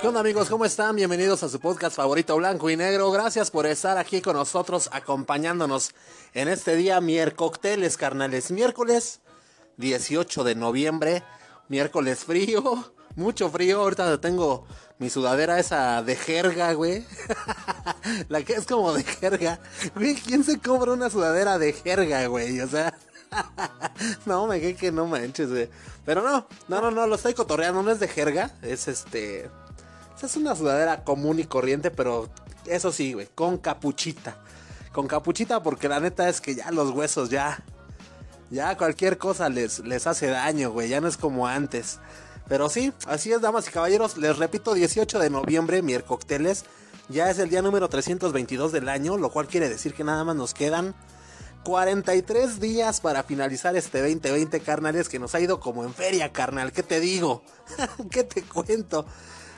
¿Qué onda amigos? ¿Cómo están? Bienvenidos a su podcast favorito blanco y negro. Gracias por estar aquí con nosotros acompañándonos en este día miércoles, carnales. Miércoles 18 de noviembre, miércoles frío, mucho frío. Ahorita tengo mi sudadera esa de jerga, güey. La que es como de jerga. Güey, ¿quién se cobra una sudadera de jerga, güey? O sea... no, me quedé que no manches, güey. Pero no, no, no, no, lo estoy cotorreando, no es de jerga, es este... Es una sudadera común y corriente, pero eso sí, güey, con capuchita. Con capuchita porque la neta es que ya los huesos ya... Ya cualquier cosa les, les hace daño, güey, ya no es como antes. Pero sí, así es, damas y caballeros, les repito, 18 de noviembre, miércoles, ya es el día número 322 del año, lo cual quiere decir que nada más nos quedan 43 días para finalizar este 2020, carnales, que nos ha ido como en feria, carnal. ¿Qué te digo? ¿Qué te cuento?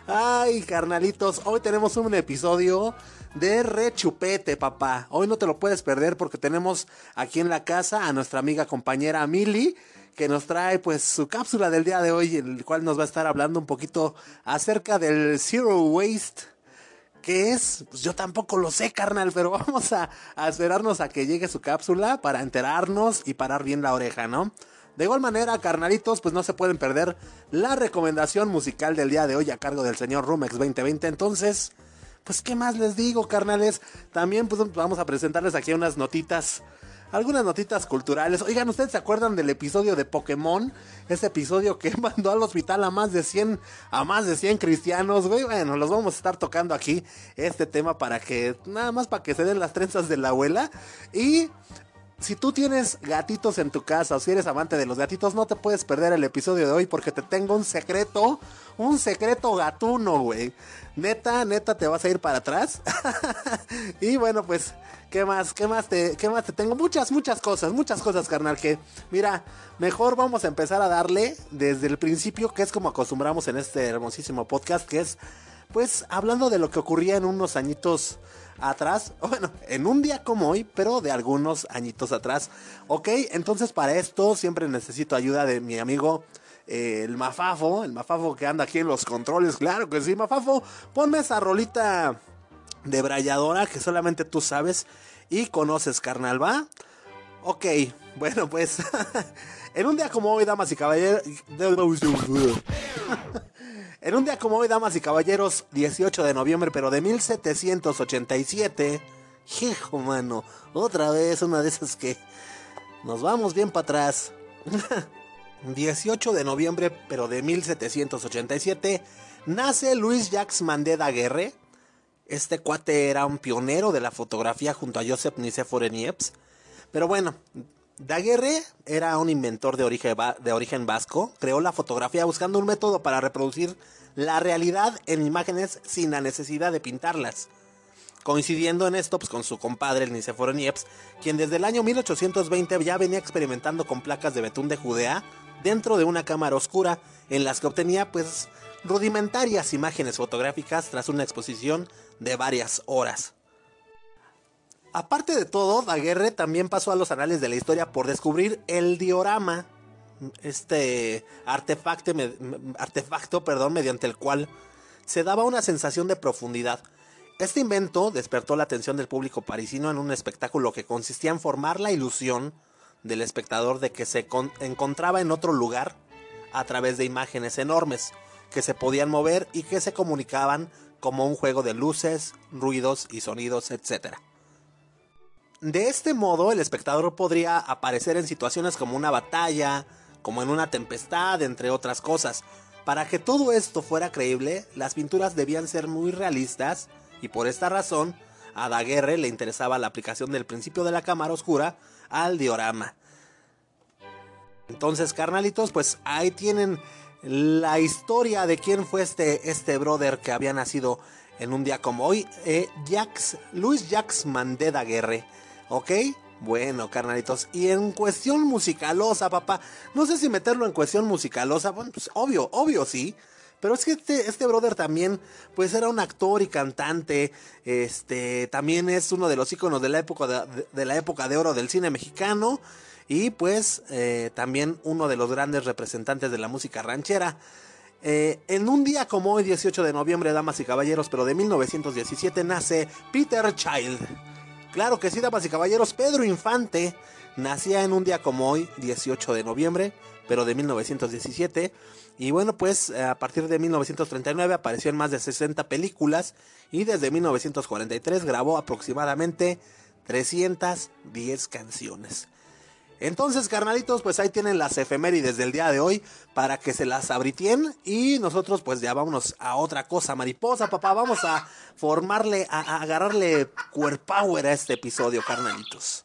Ay, carnalitos, hoy tenemos un episodio de Rechupete, papá. Hoy no te lo puedes perder porque tenemos aquí en la casa a nuestra amiga compañera Mili, que nos trae pues su cápsula del día de hoy, en el cual nos va a estar hablando un poquito acerca del Zero Waste. ¿Qué es? Pues yo tampoco lo sé, carnal, pero vamos a, esperarnos a que llegue su cápsula para enterarnos y parar bien la oreja, ¿no? De igual manera, carnalitos, pues no se pueden perder la recomendación musical del día de hoy a cargo del señor Rumex 2020. Entonces, pues qué más les digo, carnales. También pues vamos a presentarles aquí unas notitas algunas notitas culturales. Oigan, ¿ustedes se acuerdan del episodio de Pokémon? Ese episodio que mandó al hospital a más de 100, a más de 100 cristianos, güey. Bueno, los vamos a estar tocando aquí este tema para que, nada más para que se den las trenzas de la abuela. Y si tú tienes gatitos en tu casa o si eres amante de los gatitos, no te puedes perder el episodio de hoy porque te tengo un secreto, un secreto gatuno, güey. Neta, neta, te vas a ir para atrás. y bueno, pues, ¿qué más? ¿Qué más te, qué más te tengo? Muchas, muchas cosas, muchas cosas, carnal, que, mira, mejor vamos a empezar a darle desde el principio, que es como acostumbramos en este hermosísimo podcast, que es, pues, hablando de lo que ocurría en unos añitos atrás, bueno, en un día como hoy, pero de algunos añitos atrás. Ok, entonces para esto siempre necesito ayuda de mi amigo eh, el Mafafo, el Mafafo que anda aquí en los controles, claro que sí, Mafafo, ponme esa rolita de brayadora que solamente tú sabes y conoces, carnal, ¿va? Ok, bueno, pues en un día como hoy, damas y caballeros... En un día como hoy, damas y caballeros, 18 de noviembre, pero de 1787. Hijo, mano, otra vez una de esas que nos vamos bien para atrás. 18 de noviembre, pero de 1787, nace Luis Jacques Mandé Daguerre. Este cuate era un pionero de la fotografía junto a Joseph Nicéphore Niepce. Pero bueno, Daguerre era un inventor de origen, vasco, creó la fotografía buscando un método para reproducir la realidad en imágenes sin la necesidad de pintarlas. Coincidiendo en esto pues, con su compadre, el Nicéforo Niepce, quien desde el año 1820 ya venía experimentando con placas de betún de Judea dentro de una cámara oscura, en las que obtenía pues rudimentarias imágenes fotográficas tras una exposición de varias horas. Aparte de todo, Daguerre también pasó a los anales de la historia por descubrir el diorama, este artefacto, artefacto perdón, mediante el cual se daba una sensación de profundidad. Este invento despertó la atención del público parisino en un espectáculo que consistía en formar la ilusión del espectador de que se encontraba en otro lugar a través de imágenes enormes que se podían mover y que se comunicaban como un juego de luces, ruidos y sonidos, etc. De este modo, el espectador podría aparecer en situaciones como una batalla, como en una tempestad, entre otras cosas. Para que todo esto fuera creíble, las pinturas debían ser muy realistas y por esta razón, a Daguerre le interesaba la aplicación del principio de la cámara oscura al diorama. Entonces, carnalitos, pues ahí tienen la historia de quién fue este, este brother que había nacido en un día como hoy, eh, Jacques, Luis Jacques Mandé Daguerre. ¿Ok? Bueno, carnalitos. Y en cuestión musicalosa, papá. No sé si meterlo en cuestión musicalosa. Bueno, pues obvio, obvio sí. Pero es que este, este brother también, pues era un actor y cantante. Este, también es uno de los íconos de la época de, la época de oro del cine mexicano. y pues eh, también uno de los grandes representantes de la música ranchera. Eh, en un día como hoy, 18 de noviembre, damas y caballeros, pero de 1917, nace Peter Child. Claro que sí, damas y caballeros, Pedro Infante nacía en un día como hoy, 18 de noviembre, pero de 1917. Y bueno, pues a partir de 1939 apareció en más de 60 películas y desde 1943 grabó aproximadamente 310 canciones. Entonces, carnalitos, pues ahí tienen las efemérides del día de hoy para que se las abritien. Y nosotros, pues ya vámonos a otra cosa, mariposa, papá. Vamos a formarle, a, a agarrarle power a este episodio, carnalitos.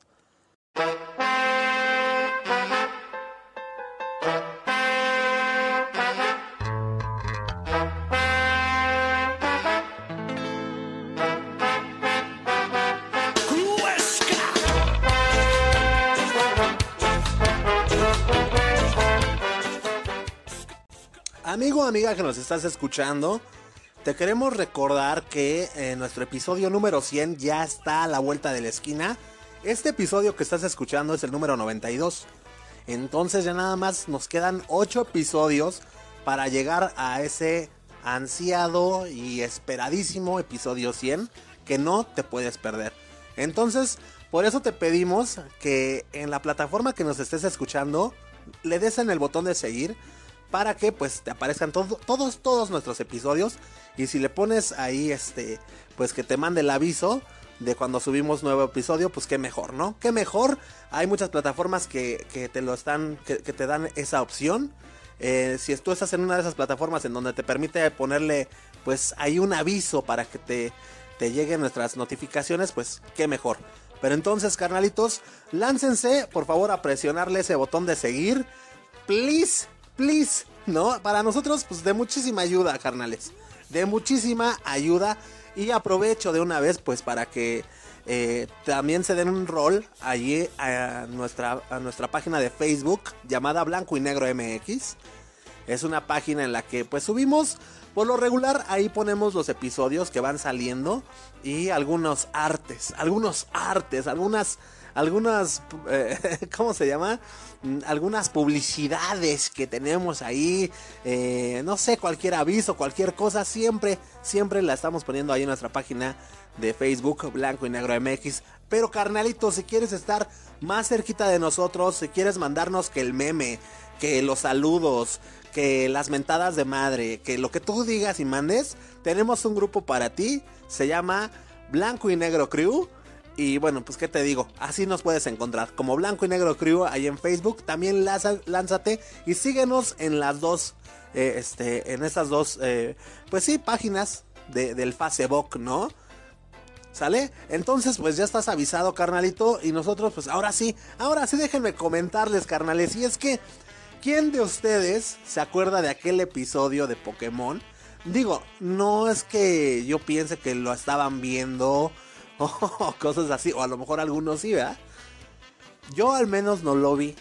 Amigo amiga que nos estás escuchando, te queremos recordar que en nuestro episodio número 100 ya está a la vuelta de la esquina. Este episodio que estás escuchando es el número 92. Entonces ya nada más nos quedan 8 episodios para llegar a ese ansiado y esperadísimo episodio 100 que no te puedes perder. Entonces, por eso te pedimos que en la plataforma que nos estés escuchando le des en el botón de seguir para que pues te aparezcan todos todos nuestros episodios. Y si le pones ahí este pues que te mande el aviso de cuando subimos nuevo episodio pues qué mejor no qué mejor. Hay muchas plataformas que, que te lo están que, te dan esa opción. Eh, si tú estás en una de esas plataformas en donde te permite ponerle pues hay un aviso para que te te lleguen nuestras notificaciones pues qué mejor. Pero entonces carnalitos láncense por favor a presionarle ese botón de seguir. Please please, ¿no? Para nosotros, pues de muchísima ayuda, carnales. De muchísima ayuda. Y aprovecho de una vez, pues para que eh, también se den un rol allí a nuestra, a nuestra página de Facebook llamada Blanco y Negro MX. Es una página en la que pues subimos por lo regular ahí ponemos los episodios que van saliendo y algunos artes, algunos artes, algunas algunas, eh, ¿cómo se llama? Mm, algunas publicidades que tenemos ahí, eh, no sé, cualquier aviso, cualquier cosa, siempre, siempre la estamos poniendo ahí en nuestra página de Facebook, Blanco y Negro MX. Pero carnalito, si quieres estar más cerquita de nosotros, si quieres mandarnos que el meme, que los saludos, que las mentadas de madre, que lo que tú digas y mandes, tenemos un grupo para ti, se llama Blanco y Negro Crew. Y bueno, pues qué te digo, así nos puedes encontrar como Blanco y Negro Crew ahí en Facebook. También lánzate y síguenos en las dos, eh, este, en esas dos, eh, pues sí, páginas del Facebook, ¿no? ¿Sale? Entonces, pues ya estás avisado, carnalito. Y nosotros, pues ahora sí, ahora sí déjenme comentarles, carnales. Y es que, ¿quién de ustedes se acuerda de aquel episodio de Pokémon? Digo, no es que yo piense que lo estaban viendo o cosas así, o a lo mejor algunos sí, ¿verdad? Yo al menos no lo vi.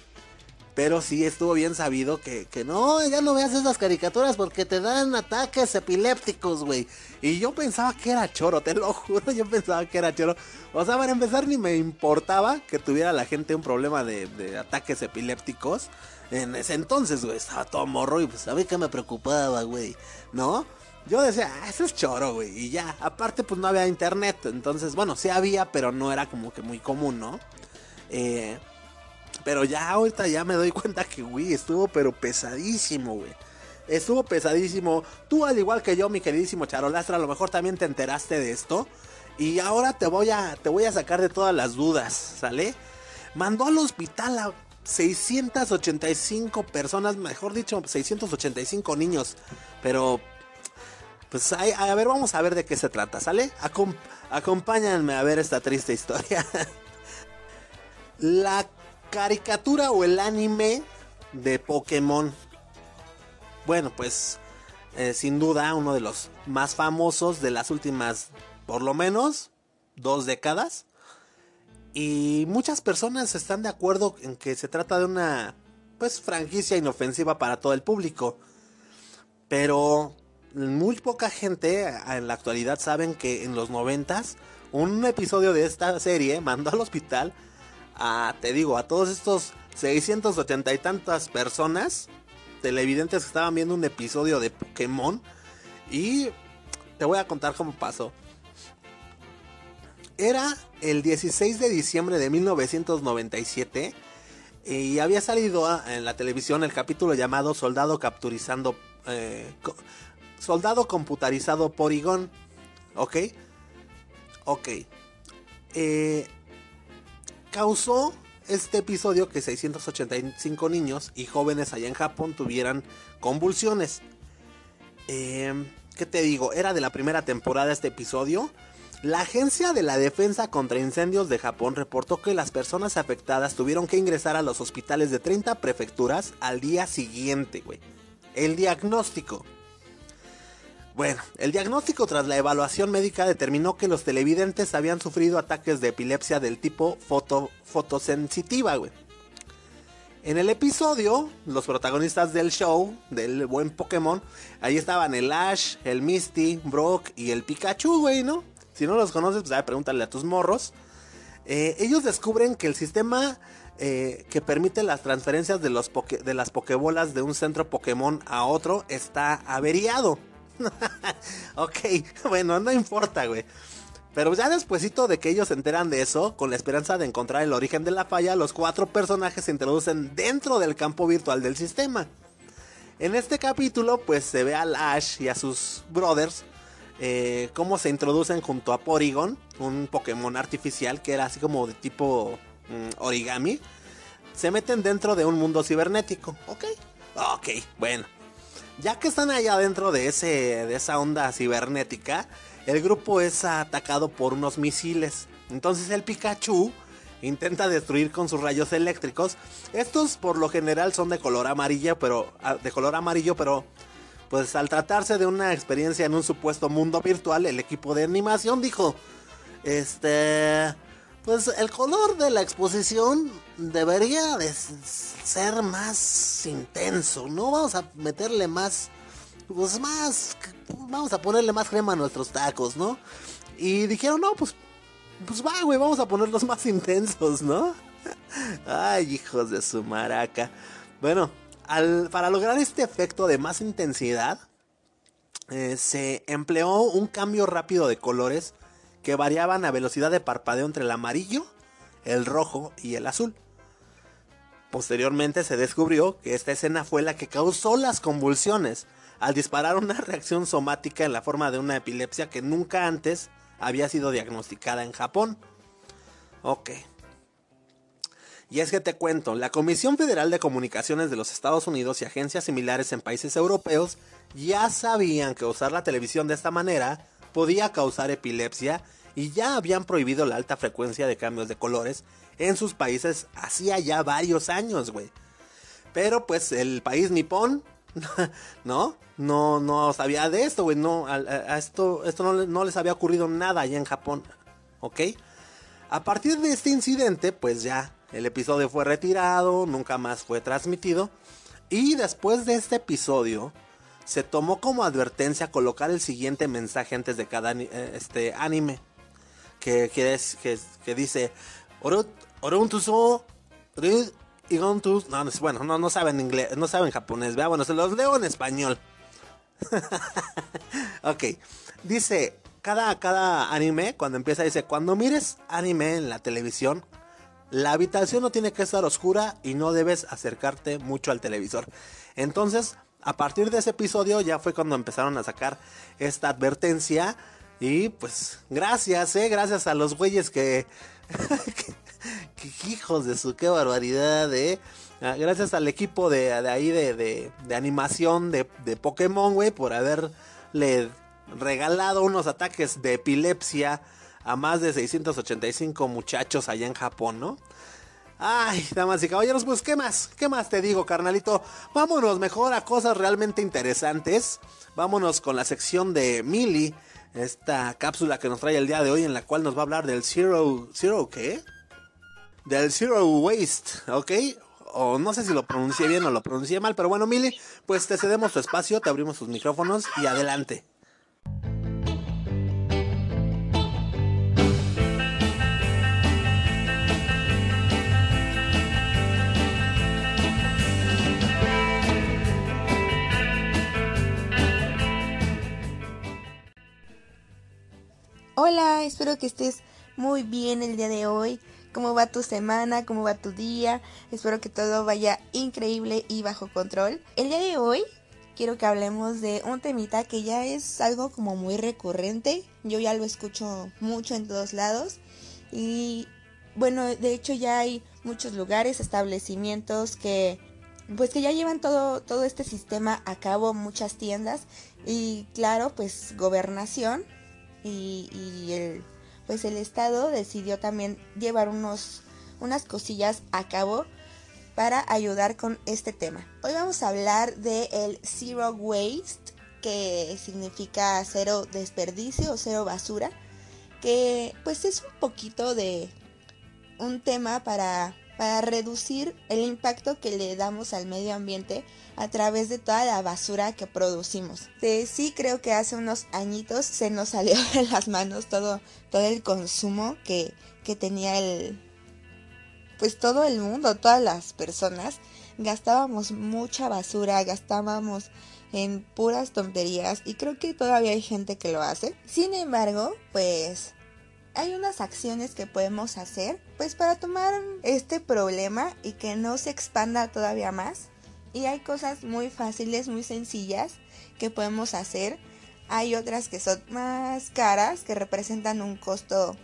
Pero sí estuvo bien sabido que, que no, ya no veas esas caricaturas porque te dan ataques epilépticos, güey. Y yo pensaba que era choro, te lo juro, yo pensaba que era choro. O sea, para empezar ni me importaba que tuviera la gente un problema de, de ataques epilépticos. En ese entonces, güey, estaba todo morro y pues sabía que me preocupaba, güey, ¿no? Yo decía, ah, eso es choro, güey. Y ya, aparte, pues no había internet. Entonces, bueno, sí había, pero no era como que muy común, ¿no? Eh, pero ya ahorita ya me doy cuenta que, güey, estuvo pero pesadísimo, güey. Estuvo pesadísimo. Tú, al igual que yo, mi queridísimo Charolastra, a lo mejor también te enteraste de esto. Y ahora te voy a, te voy a sacar de todas las dudas, ¿sale? Mandó al hospital a 685 personas, mejor dicho, 685 niños. Pero pues a, ver, vamos a ver de qué se trata, ¿sale? acompáñenme a ver esta triste historia. La caricatura o el anime de Pokémon. Bueno, pues eh, sin duda uno de los más famosos de las últimas, por lo menos, dos décadas. Y muchas personas están de acuerdo en que se trata de una, pues, franquicia inofensiva para todo el público. Pero muy poca gente en la actualidad saben que en los noventas un episodio de esta serie mandó al hospital a, te digo, a todos estos 680 y tantas personas, televidentes que estaban viendo un episodio de Pokémon. Y te voy a contar cómo pasó. Era el 16 de diciembre de 1997 y había salido en la televisión el capítulo llamado Soldado capturizando... Eh, soldado computarizado Porygon. ¿Ok? Ok. Eh, causó este episodio que 685 niños y jóvenes allá en Japón tuvieran convulsiones. Eh, ¿Qué te digo? Era de la primera temporada este episodio. La Agencia de la Defensa contra Incendios de Japón reportó que las personas afectadas tuvieron que ingresar a los hospitales de 30 prefecturas al día siguiente, güey. El diagnóstico. Bueno, el diagnóstico tras la evaluación médica determinó que los televidentes habían sufrido ataques de epilepsia del tipo foto, fotosensitiva, güey. En el episodio, los protagonistas del show, del buen Pokémon, ahí estaban el Ash, el Misty, Brock y el Pikachu, güey, ¿no? Si no los conoces, pues pregúntale a tus morros. Eh, ellos descubren que el sistema eh, que permite las transferencias de, de las pokebolas de un centro Pokémon a otro está averiado. ok, bueno, no importa, güey. Pero ya despuesito de que ellos se enteran de eso, con la esperanza de encontrar el origen de la falla, los cuatro personajes se introducen dentro del campo virtual del sistema. En este capítulo, pues se ve al Ash y a sus brothers eh, cómo se introducen junto a Porygon, un Pokémon artificial que era así como de tipo mm, origami. Se meten dentro de un mundo cibernético. Ok, ok, bueno. Ya que están allá dentro de, ese, de esa onda cibernética, el grupo es atacado por unos misiles. Entonces el Pikachu intenta destruir con sus rayos eléctricos. Estos por lo general son de color amarillo, pero ah, de color amarillo, pero pues al tratarse de una experiencia en un supuesto mundo virtual, el equipo de animación dijo, este, pues el color de la exposición debería de ser más intenso, ¿no? Vamos a meterle más, pues más, vamos a ponerle más crema a nuestros tacos, ¿no? Y dijeron, no, pues, pues va, güey, vamos a ponerlos más intensos, ¿no? Ay, hijos de su maraca. Bueno, para lograr este efecto de más intensidad, eh, se empleó un cambio rápido de colores que variaban a velocidad de parpadeo entre el amarillo, el rojo y el azul. Posteriormente se descubrió que esta escena fue la que causó las convulsiones al disparar una reacción somática en la forma de una epilepsia que nunca antes había sido diagnosticada en Japón. Ok, y es que te cuento, la Comisión Federal de Comunicaciones de los Estados Unidos y agencias similares en países europeos ya sabían que usar la televisión de esta manera podía causar epilepsia y ya habían prohibido la alta frecuencia de cambios de colores en sus países hacía ya varios años, güey. Pero pues el país nipón, ¿no? No, no sabía de esto, güey. No, a, esto, esto no, no les había ocurrido nada allá en Japón, ¿ok? A partir de este incidente, pues ya el episodio fue retirado, nunca más fue transmitido. Y después de este episodio, se tomó como advertencia colocar el siguiente mensaje antes de cada eh, este, anime. Que, que, es, que, dice... No, bueno, no, no saben inglés, no saben japonés, vea, bueno, se los leo en español. ok, dice, cada, cada anime, cuando empieza, dice, cuando mires anime en la televisión, la habitación no tiene que estar oscura y no debes acercarte mucho al televisor. Entonces, a partir de ese episodio ya fue cuando empezaron a sacar esta advertencia. Y pues, gracias, eh, gracias a los güeyes que, hijos de su, qué barbaridad, eh. Ah, gracias al equipo de, ahí de, de, animación de, de Pokémon, güey, por haberle regalado unos ataques de epilepsia a más de 685 muchachos allá en Japón, ¿no? Ay, damas y caballeros, pues ¿qué más? ¿Qué más te digo, carnalito? Vámonos mejor a cosas realmente interesantes. Vámonos con la sección de Mili, esta cápsula que nos trae el día de hoy en la cual nos va a hablar del Zero... ¿Zero qué? Del Zero Waste, ¿ok? O no sé si lo pronuncié bien o lo pronuncié mal, pero bueno, Mili, pues te cedemos tu espacio, te abrimos tus micrófonos y adelante. Hola, espero que estés muy bien el día de hoy. ¿Cómo va tu semana? ¿Cómo va tu día? Espero que todo vaya increíble y bajo control. El día de hoy quiero que hablemos de un temita que ya es algo como muy recurrente. Yo ya lo escucho mucho en todos lados. Y bueno, de hecho ya hay muchos lugares, establecimientos que pues que ya llevan todo, todo este sistema a cabo, muchas tiendas y claro, pues gobernación y, el, pues el Estado decidió también llevar unos, unas cosillas a cabo para ayudar con este tema. Hoy vamos a hablar de el Zero Waste, que significa cero desperdicio o cero basura, que pues es un poquito de un tema para para reducir el impacto que le damos al medio ambiente a través de toda la basura que producimos. sí creo que hace unos añitos se nos salió de las manos todo, todo el consumo que, que tenía el pues todo el mundo, todas las personas. Gastábamos mucha basura, gastábamos en puras tonterías y creo que todavía hay gente que lo hace. Sin embargo, pues hay unas acciones que podemos hacer pues para tomar este problema y que no se expanda todavía más. Y hay cosas muy fáciles, muy sencillas que podemos hacer. Hay otras que son más caras, que representan un costo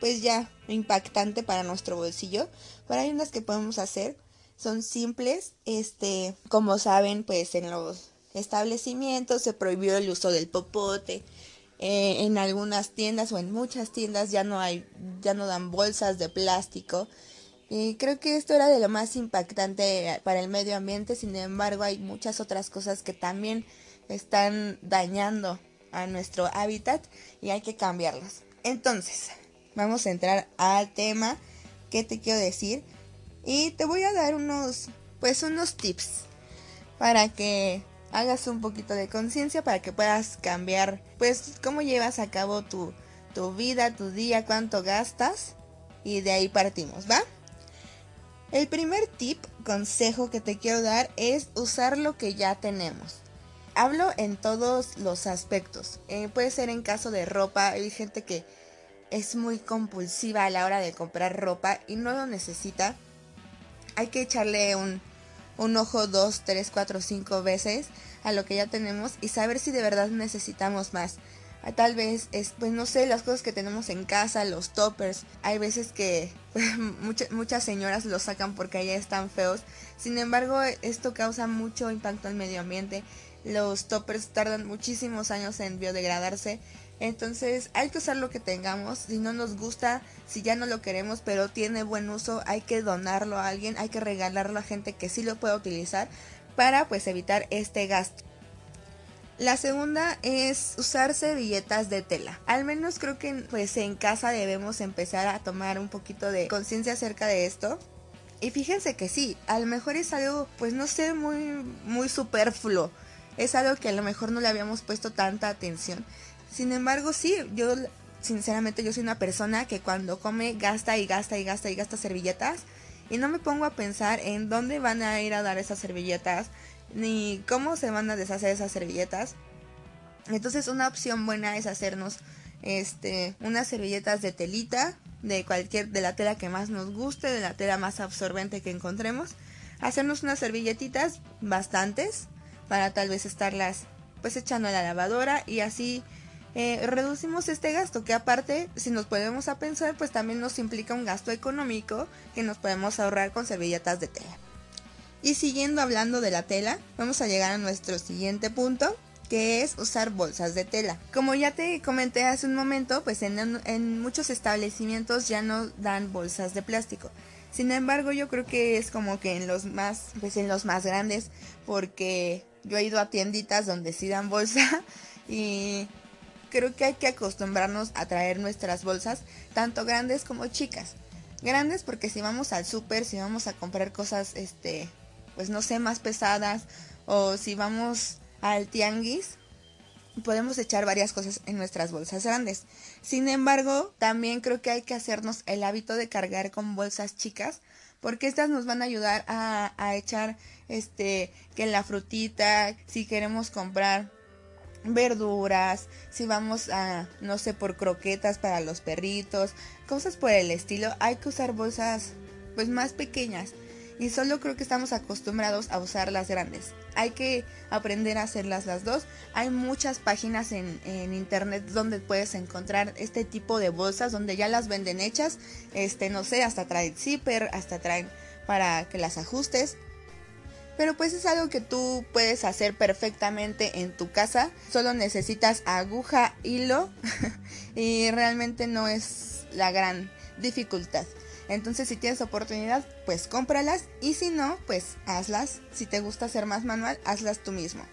pues ya impactante para nuestro bolsillo. Pero hay unas que podemos hacer, son simples. Este, como saben, pues en los establecimientos se prohibió el uso del popote, eh, en algunas tiendas o en muchas tiendas ya no hay, ya no dan bolsas de plástico. Y creo que esto era de lo más impactante para el medio ambiente, sin embargo hay muchas otras cosas que también están dañando a nuestro hábitat y hay que cambiarlas. Entonces, vamos a entrar al tema que te quiero decir y te voy a dar unos pues unos tips para que hagas un poquito de conciencia para que puedas cambiar, pues, cómo llevas a cabo tu, tu vida, tu día, cuánto gastas. Y de ahí partimos, ¿va? El primer tip, consejo que te quiero dar es usar lo que ya tenemos. Hablo en todos los aspectos. Eh, puede ser en caso de ropa. Hay gente que es muy compulsiva a la hora de comprar ropa y no lo necesita. Hay que echarle un, un ojo dos, tres, cuatro, cinco veces a lo que ya tenemos y saber si de verdad necesitamos más. Ah, tal vez es, pues no sé, las cosas que tenemos en casa, los toppers. Hay veces que muchas, señoras los sacan porque allá están feos. Sin embargo, esto causa mucho impacto al medio ambiente. Los toppers tardan muchísimos años en biodegradarse. Entonces hay que usar lo que tengamos. Si no nos gusta, si ya no lo queremos, pero tiene buen uso, hay que donarlo a alguien, hay que regalarlo a gente que sí lo pueda utilizar para pues evitar este gasto. La segunda es usar servilletas de tela. Al menos creo que pues en casa debemos empezar a tomar un poquito de conciencia acerca de esto. Y fíjense que sí, a lo mejor es algo pues no sé muy muy superfluo. Es algo que a lo mejor no le habíamos puesto tanta atención. Sin embargo, sí, yo sinceramente yo soy una persona que cuando come gasta y gasta y gasta y gasta servilletas y no me pongo a pensar en dónde van a ir a dar esas servilletas ni cómo se van a deshacer esas servilletas. Entonces una opción buena es hacernos este unas servilletas de telita de cualquier de la tela que más nos guste, de la tela más absorbente que encontremos. Hacernos unas servilletitas bastantes para tal vez estarlas pues echando a la lavadora y así eh, reducimos este gasto que aparte si nos podemos a pensar pues también nos implica un gasto económico que nos podemos ahorrar con servilletas de tela. Y siguiendo hablando de la tela, vamos a llegar a nuestro siguiente punto, que es usar bolsas de tela. Como ya te comenté hace un momento, pues en, en, muchos establecimientos ya no dan bolsas de plástico. Sin embargo, yo creo que es como que en los más, pues en los más grandes, porque yo he ido a tienditas donde sí dan bolsa y creo que hay que acostumbrarnos a traer nuestras bolsas, tanto grandes como chicas. Grandes porque si vamos al súper, si vamos a comprar cosas, este, pues no sé, más pesadas, o si vamos al tianguis, podemos echar varias cosas en nuestras bolsas grandes. Sin embargo, también creo que hay que hacernos el hábito de cargar con bolsas chicas, porque estas nos van a ayudar a, a echar, este, que la frutita, si queremos comprar verduras, si vamos a, no sé, por croquetas para los perritos, cosas por el estilo, hay que usar bolsas pues más pequeñas y solo creo que estamos acostumbrados a usar las grandes. Hay que aprender a hacerlas las dos. Hay muchas páginas en, internet donde puedes encontrar este tipo de bolsas donde ya las venden hechas. Este, no sé, hasta traen zipper, hasta traen para que las ajustes. Pero pues es algo que tú puedes hacer perfectamente en tu casa. Solo necesitas aguja, hilo y realmente no es la gran dificultad. Entonces si tienes oportunidad, pues cómpralas y si no, pues hazlas. Si te gusta hacer más manual, hazlas tú mismo.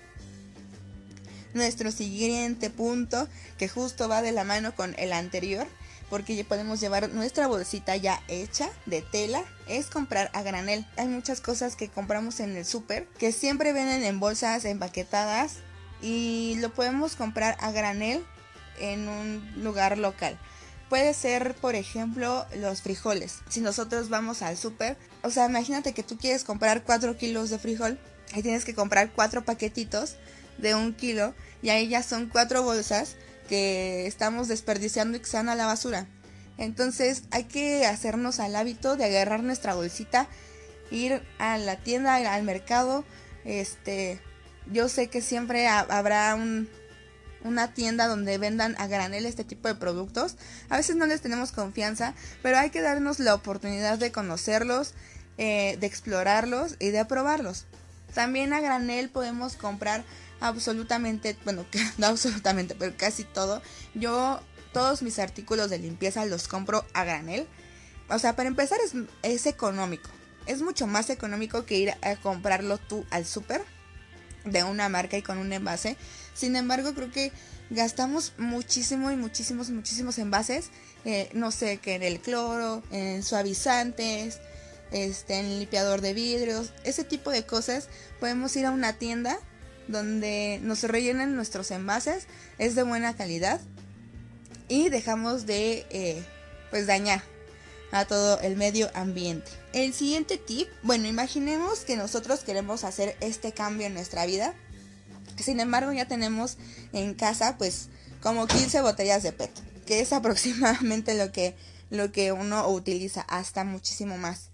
Nuestro siguiente punto, que justo va de la mano con el anterior, porque ya podemos llevar nuestra bolsita ya hecha de tela, es comprar a granel. Hay muchas cosas que compramos en el súper que siempre vienen en bolsas empaquetadas y lo podemos comprar a granel en un lugar local. Puede ser, por ejemplo, los frijoles. Si nosotros vamos al súper, o sea, imagínate que tú quieres comprar 4 kilos de frijol y tienes que comprar 4 paquetitos de un kilo y ahí ya son 4 bolsas que estamos desperdiciando y que se a la basura. Entonces hay que hacernos al hábito de agarrar nuestra bolsita, ir a la tienda, al mercado. Este, yo sé que siempre habrá un, una tienda donde vendan a granel este tipo de productos. A veces no les tenemos confianza, pero hay que darnos la oportunidad de conocerlos, eh, de explorarlos y de aprobarlos. También a granel podemos comprar absolutamente, bueno, no absolutamente, pero casi todo. Yo todos mis artículos de limpieza los compro a granel. O sea, para empezar es, es económico. Es mucho más económico que ir a comprarlo tú al súper de una marca y con un envase. Sin embargo, creo que gastamos muchísimo y muchísimos, muchísimos envases. Eh, no sé, que en el cloro, en suavizantes, este, en el limpiador de vidrios, ese tipo de cosas. Podemos ir a una tienda donde nos rellenen nuestros envases, es de buena calidad y dejamos de eh, pues dañar a todo el medio ambiente. El siguiente tip, bueno, imaginemos que nosotros queremos hacer este cambio en nuestra vida. Sin embargo, ya tenemos en casa pues como 15 botellas de PET, que es aproximadamente lo que lo que uno utiliza, hasta muchísimo más.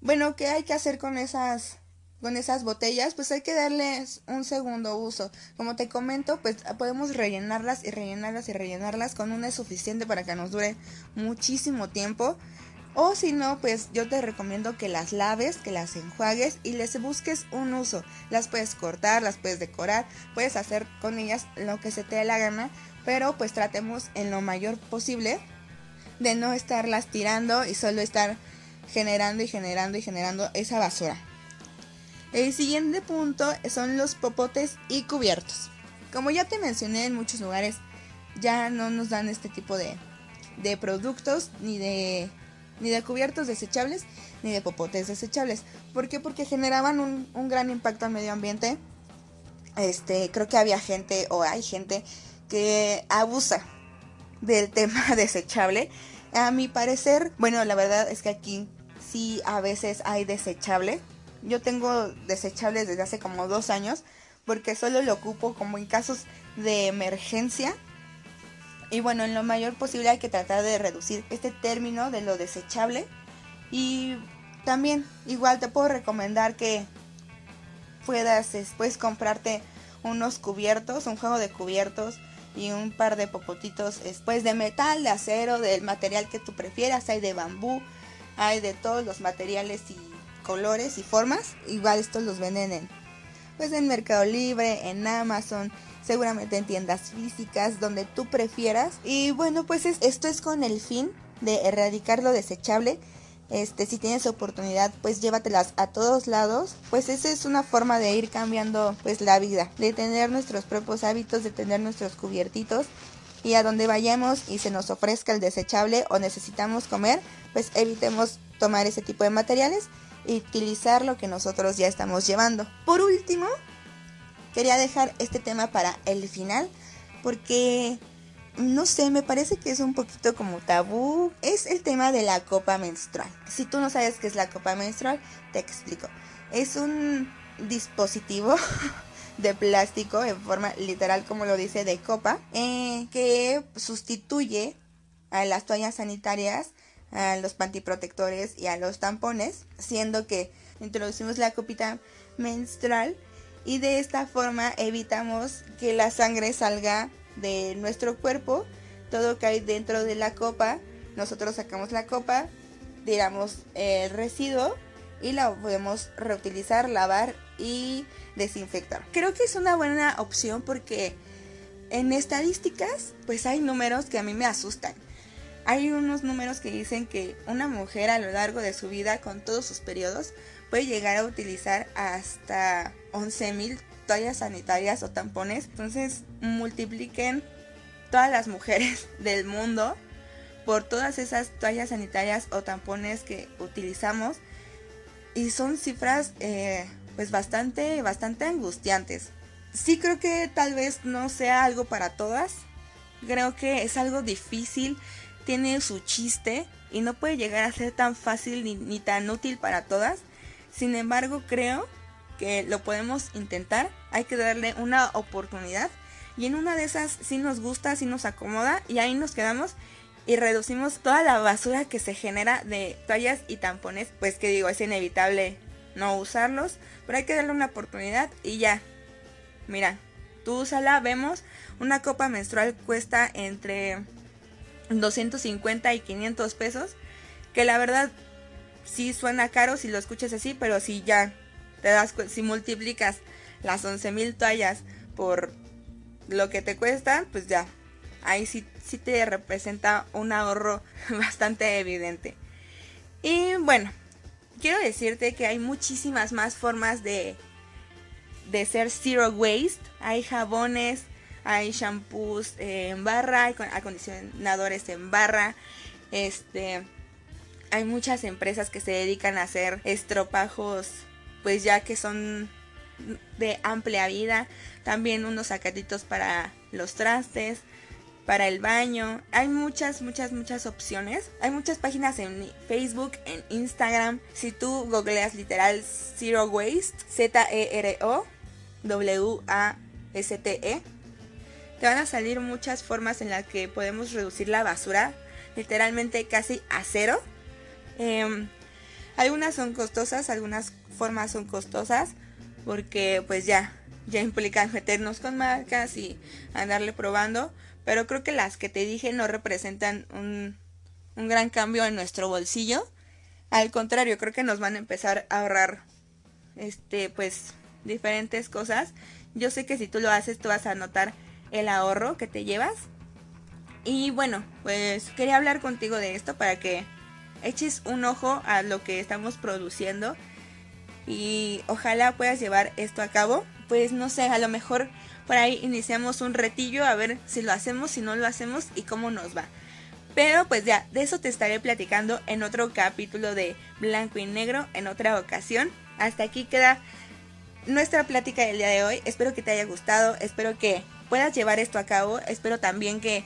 Bueno, ¿qué hay que hacer con esas con esas botellas? Pues hay que darles un segundo uso. Como te comento, pues podemos rellenarlas y rellenarlas y rellenarlas con una es suficiente para que nos dure muchísimo tiempo. O si no, pues yo te recomiendo que las laves, que las enjuagues y les busques un uso. Las puedes cortar, las puedes decorar, puedes hacer con ellas lo que se te dé la gana, pero pues tratemos en lo mayor posible de no estarlas tirando y solo estar generando y generando y generando esa basura. El siguiente punto son los popotes y cubiertos. Como ya te mencioné en muchos lugares, ya no nos dan este tipo de, de productos ni de ni de cubiertos desechables, ni de popotes desechables. ¿Por qué? Porque generaban un, gran impacto al medio ambiente. Este, creo que había gente o hay gente que abusa del tema desechable. A mi parecer, bueno, la verdad es que aquí sí a veces hay desechable. Yo tengo desechables desde hace como dos años porque solo lo ocupo como en casos de emergencia y bueno, en lo mayor posible hay que tratar de reducir este término de lo desechable. Y también, igual te puedo recomendar que puedas después comprarte unos cubiertos, un juego de cubiertos y un par de popotitos después de metal, de acero, del material que tú prefieras. Hay de bambú, hay de todos los materiales y colores y formas. Igual estos los venden en, pues en Mercado Libre, en Amazon seguramente en tiendas físicas, donde tú prefieras. Y bueno, pues esto es con el fin de erradicar lo desechable. Este, si tienes oportunidad, pues llévatelas a todos lados. Pues esa es una forma de ir cambiando pues la vida, de tener nuestros propios hábitos, de tener nuestros cubiertitos y a donde vayamos y se nos ofrezca el desechable o necesitamos comer, pues evitemos tomar ese tipo de materiales y utilizar lo que nosotros ya estamos llevando. Por último, quería dejar este tema para el final porque no sé, me parece que es un poquito como tabú. Es el tema de la copa menstrual. Si tú no sabes qué es la copa menstrual, te explico. Es un dispositivo de plástico en forma literal como lo dice de copa eh, que sustituye a las toallas sanitarias a los pantiprotectores y a los tampones siendo que introducimos la copita menstrual y de esta forma evitamos que la sangre salga de nuestro cuerpo todo cae dentro de la copa nosotros sacamos la copa tiramos el residuo y la podemos reutilizar, lavar y desinfectar. Creo que es una buena opción porque en estadísticas pues hay números que a mí me asustan. Hay unos números que dicen que una mujer a lo largo de su vida con todos sus periodos puede llegar a utilizar hasta 11.000 toallas sanitarias o tampones. Entonces multipliquen todas las mujeres del mundo por todas esas toallas sanitarias o tampones que utilizamos. Y son cifras eh, pues bastante bastante angustiantes. Sí creo que tal vez no sea algo para todas. Creo que es algo difícil tiene su chiste y no puede llegar a ser tan fácil ni, ni tan útil para todas sin embargo creo que lo podemos intentar. Hay que darle una oportunidad. Y en una de esas sí nos gusta, sí nos acomoda. Y ahí nos quedamos y reducimos toda la basura que se genera de toallas y tampones, pues que digo, es inevitable no usarlos, pero hay que darle una oportunidad y ya. Mira, tú úsala, vemos, una copa menstrual cuesta entre 250 y 500 pesos, que la verdad sí suena caro si lo escuchas así, pero si ya te das si multiplicas las 11.000 toallas por lo que te cuesta, pues ya ahí sí, sí te representa un ahorro bastante evidente. Y bueno, quiero decirte que hay muchísimas más formas de, de ser zero waste. Hay jabones, hay shampoos en barra, hay acondicionadores en barra. Este, hay muchas empresas que se dedican a hacer estropajos, pues ya que son de amplia vida. También unos sacatitos para los trastes para el baño. Hay muchas, muchas, muchas opciones. Hay muchas páginas en Facebook, en Instagram. Si tú googleas literal Zero Waste, Z-E-R-O, W-A-S-T-E, te van a salir muchas formas en las que podemos reducir la basura, literalmente casi a cero. Em, algunas son costosas, algunas formas son costosas, porque pues ya, ya implican meternos con marcas y andarle probando pero creo que las que te dije no representan un, un gran cambio en nuestro bolsillo. Al contrario, creo que nos van a empezar a ahorrar este pues diferentes cosas. Yo sé que si tú lo haces tú vas a notar el ahorro que te llevas. Y bueno, pues quería hablar contigo de esto para que eches un ojo a lo que estamos produciendo y ojalá puedas llevar esto a cabo. Pues no sé, a lo mejor por ahí iniciamos un retillo a ver si lo hacemos, si no lo hacemos y cómo nos va. Pero pues ya, de eso te estaré platicando en otro capítulo de Blanco y Negro en otra ocasión. Hasta aquí queda nuestra plática del día de hoy. Espero que te haya gustado, espero que puedas llevar esto a cabo, espero también que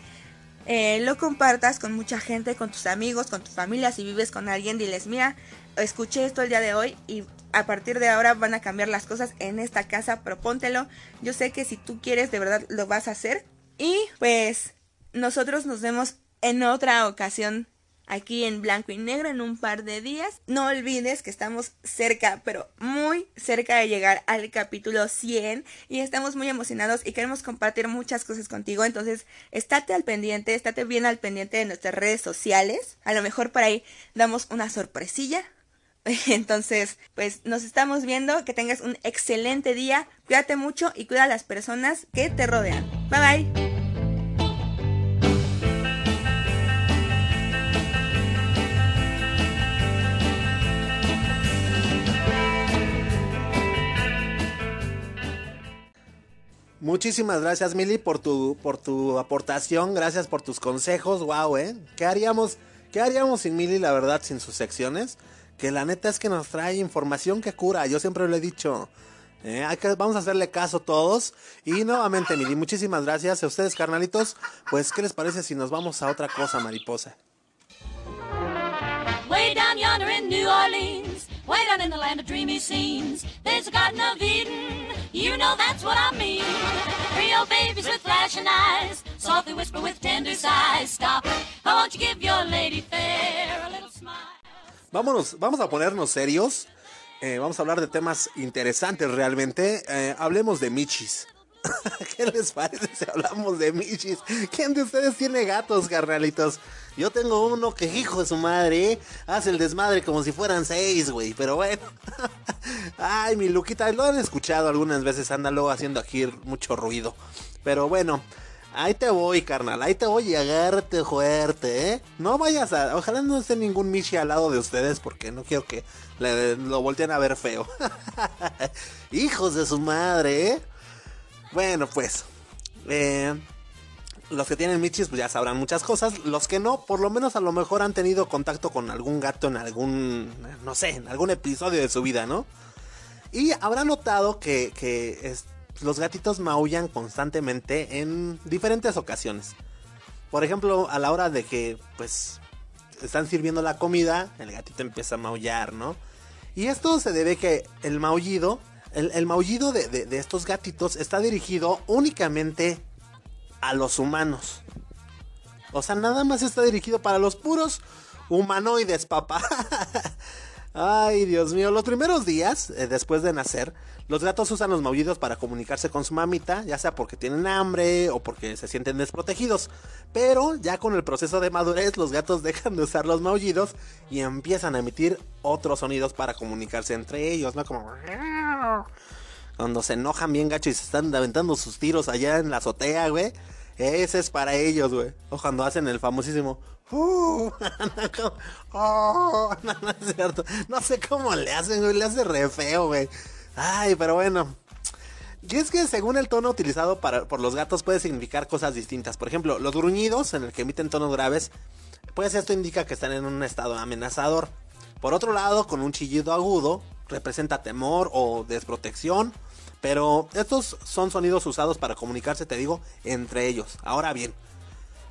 eh, lo compartas con mucha gente, con tus amigos, con tu familia. Si vives con alguien, diles, mira, escuché esto el día de hoy y a partir de ahora van a cambiar las cosas en esta casa, propóntelo. Yo sé que si tú quieres, de verdad lo vas a hacer. Y pues nosotros nos vemos en otra ocasión aquí en blanco y negro en un par de días. No olvides que estamos cerca, pero muy cerca de llegar al capítulo 100 y estamos muy emocionados y queremos compartir muchas cosas contigo. Entonces, estate al pendiente, estate bien al pendiente de nuestras redes sociales. A lo mejor por ahí damos una sorpresilla Entonces, pues nos estamos viendo, que tengas un excelente día, cuídate mucho y cuida a las personas que te rodean. Bye bye. Muchísimas gracias, Mili, por tu, por tu aportación. Gracias por tus consejos. Wow, ¿eh? ¿Qué haríamos, qué haríamos sin Mili, la verdad, sin sus secciones? que la neta es que nos trae información que cura. Yo siempre lo he dicho. Eh, vamos a hacerle caso todos. Y nuevamente, Mili, muchísimas gracias a ustedes, carnalitos. Pues, ¿qué les parece si nos vamos a otra cosa, mariposa? Wait down yonder Down in the land of dreamy scenes, there's a Garden of Eden. You know that's what I mean. Babies with flashing eyes, softly whisper with tender sighs. Stop, I give your lady fair a little smile. Vámonos, vamos a ponernos serios. Eh, vamos a hablar de temas interesantes realmente. Eh, hablemos de Michis. ¿Qué les parece si hablamos de Michis? ¿Quién de ustedes tiene gatos, carnalitos? Yo tengo uno que, hijo de su madre, ¿eh? hace el desmadre como si fueran seis, güey. Pero bueno. Ay, mi Luquita, lo han escuchado algunas veces, anda haciendo aquí mucho ruido. Pero bueno. Ahí te voy, carnal. Ahí te voy y agárrate fuerte, ¿eh? No vayas a... Ojalá no esté ningún Michi al lado de ustedes porque no quiero que lo volteen a ver feo. Hijos de su madre, ¿eh? Bueno, pues... Eh, los que tienen Michis pues ya sabrán muchas cosas. Los que no, por lo menos a lo mejor han tenido contacto con algún gato en algún... No sé, en algún episodio de su vida, ¿no? Y habrá notado que... que los gatitos maullan constantemente en diferentes ocasiones. Por ejemplo, a la hora de que pues están sirviendo la comida, el gatito empieza a maullar, ¿no? Y esto se debe que el maullido, el, maullido de, de, de, estos gatitos está dirigido únicamente a los humanos. O sea, nada más está dirigido para los puros humanoides, papá. Ay, Dios mío, los primeros días eh, después de nacer, los gatos usan los maullidos para comunicarse con su mamita, ya sea porque tienen hambre o porque se sienten desprotegidos. Pero ya con el proceso de madurez, los gatos dejan de usar los maullidos y empiezan a emitir otros sonidos para comunicarse entre ellos, ¿no? Como... Cuando se enojan bien gacho y se están aventando sus tiros allá en la azotea, güey. Ese es para ellos, güey. O cuando hacen el famosísimo... Uh, oh, no, no, es cierto. No sé cómo le hacen, güey. Le hace re feo, güey. Ay, pero bueno. Y es que según el tono utilizado para, por los gatos puede significar cosas distintas. Por ejemplo, los gruñidos en el que emiten tonos graves, pues esto indica que están en un estado amenazador. Por otro lado, con un chillido agudo, representa temor o desprotección. Pero estos son sonidos usados para comunicarse, te digo, entre ellos. Ahora bien,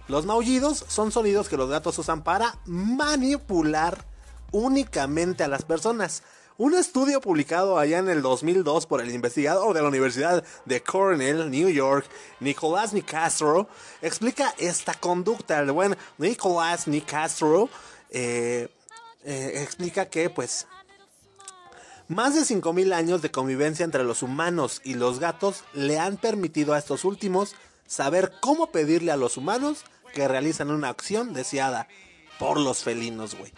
los maullidos son sonidos que los gatos usan para manipular únicamente a las personas. Un estudio publicado allá en el 2002 por el investigador de la Universidad de Cornell, New York, Nicolás Nicastro, explica esta conducta. El buen Nicolás Nicastro eh, eh, explica que, pues, más de 5.000 años de convivencia entre los humanos y los gatos le han permitido a estos últimos saber cómo pedirle a los humanos que realizan una acción deseada por los felinos, güey.